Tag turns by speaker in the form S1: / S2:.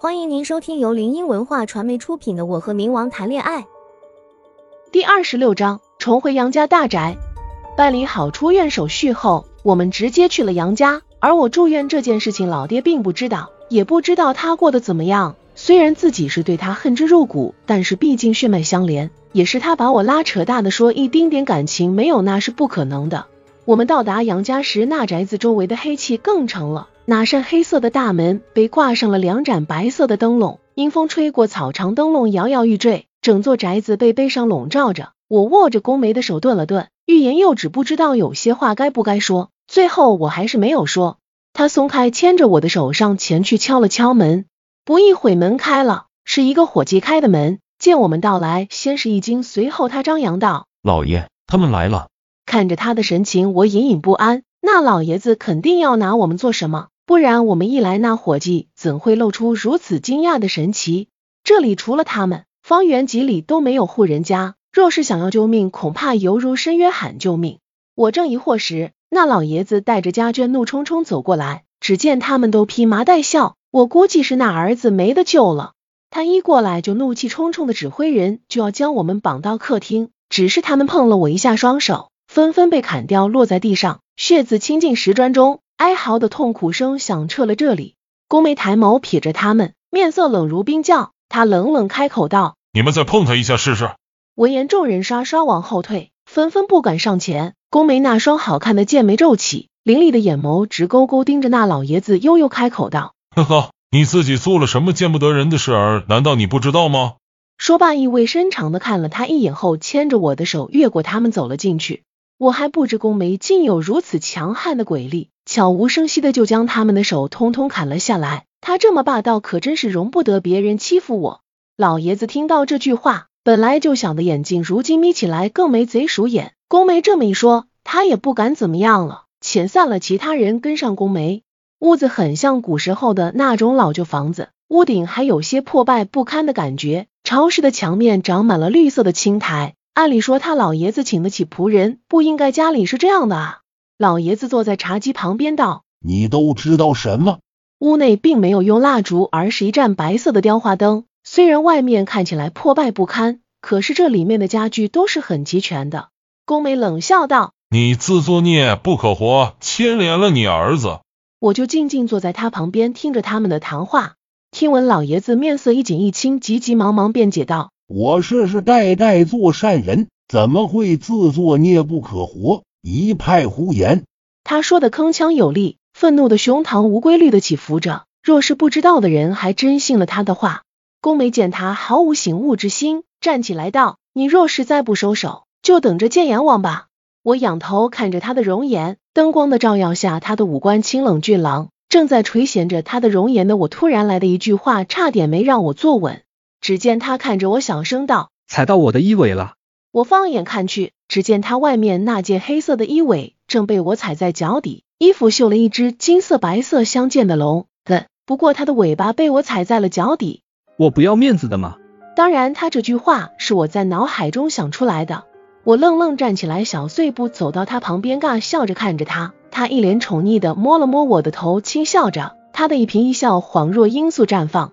S1: 欢迎您收听由林音文化传媒出品的《我和冥王谈恋爱》
S2: 第二十六章，重回杨家大宅。办理好出院手续后，我们直接去了杨家。而我住院这件事情，老爹并不知道，也不知道他过得怎么样。虽然自己是对他恨之入骨，但是毕竟血脉相连，也是他把我拉扯大的。说一丁点感情没有，那是不可能的。我们到达杨家时，那宅子周围的黑气更盛了。那扇黑色的大门被挂上了两盏白色的灯笼，阴风吹过草长，灯笼摇摇欲坠，整座宅子被悲伤笼罩着。我握着宫梅的手顿了顿，欲言又止，不知道有些话该不该说。最后我还是没有说。他松开牵着我的手，上前去敲了敲门。不一会门开了，是一个伙计开的门。见我们到来，先是一惊，随后他张扬道：“
S3: 老爷，他们来了。”
S2: 看着他的神情，我隐隐不安。那老爷子肯定要拿我们做什么？不然我们一来，那伙计怎会露出如此惊讶的神情？这里除了他们，方圆几里都没有户人家。若是想要救命，恐怕犹如深渊喊救命。我正疑惑时，那老爷子带着家眷怒冲冲走过来。只见他们都披麻戴孝，我估计是那儿子没得救了。他一过来就怒气冲冲的指挥人，就要将我们绑到客厅。只是他们碰了我一下双手。纷纷被砍掉，落在地上，血渍倾进石砖中，哀嚎的痛苦声响彻了这里。宫梅抬眸瞥着他们，面色冷如冰窖。他冷冷开口道：“
S3: 你们再碰他一下试试。”
S2: 闻言，众人刷刷往后退，纷纷不敢上前。宫梅那双好看的剑眉皱起，凌厉的眼眸直勾勾盯着那老爷子，悠悠开口道：“
S3: 呵呵，你自己做了什么见不得人的事儿？难道你不知道吗？”
S2: 说罢，意味深长的看了他一眼后，牵着我的手越过他们走了进去。我还不知宫梅竟有如此强悍的鬼力，悄无声息的就将他们的手通通砍了下来。他这么霸道，可真是容不得别人欺负我。老爷子听到这句话，本来就小的眼睛，如今眯起来更没贼鼠眼。宫梅这么一说，他也不敢怎么样了，遣散了其他人，跟上宫梅。屋子很像古时候的那种老旧房子，屋顶还有些破败不堪的感觉，潮湿的墙面长满了绿色的青苔。按理说他老爷子请得起仆人，不应该家里是这样的啊。老爷子坐在茶几旁边道：“
S4: 你都知道什么？”
S2: 屋内并没有用蜡烛，而是一盏白色的雕花灯。虽然外面看起来破败不堪，可是这里面的家具都是很齐全的。宫美冷笑道：“
S3: 你自作孽不可活，牵连了你儿子。”
S2: 我就静静坐在他旁边，听着他们的谈话。听闻老爷子面色一紧一青，急急忙忙辩解道。
S4: 我世世代代做善人，怎么会自作孽不可活？一派胡言！
S2: 他说的铿锵有力，愤怒的胸膛无规律的起伏着。若是不知道的人，还真信了他的话。宫梅见他毫无醒悟之心，站起来道：“你若是再不收手，就等着见阎王吧。”我仰头看着他的容颜，灯光的照耀下，他的五官清冷俊朗。正在垂涎着他的容颜的我，突然来的一句话，差点没让我坐稳。只见他看着我，小声道：“
S5: 踩到我的衣尾了。”
S2: 我放眼看去，只见他外面那件黑色的衣尾正被我踩在脚底，衣服绣了一只金色白色相间的龙。嗯，不过他的尾巴被我踩在了脚底。
S5: 我不要面子的吗？
S2: 当然，他这句话是我在脑海中想出来的。我愣愣站起来，小碎步走到他旁边，尬笑着看着他。他一脸宠溺的摸了摸我的头，轻笑着，他的一颦一笑恍若罂粟绽放。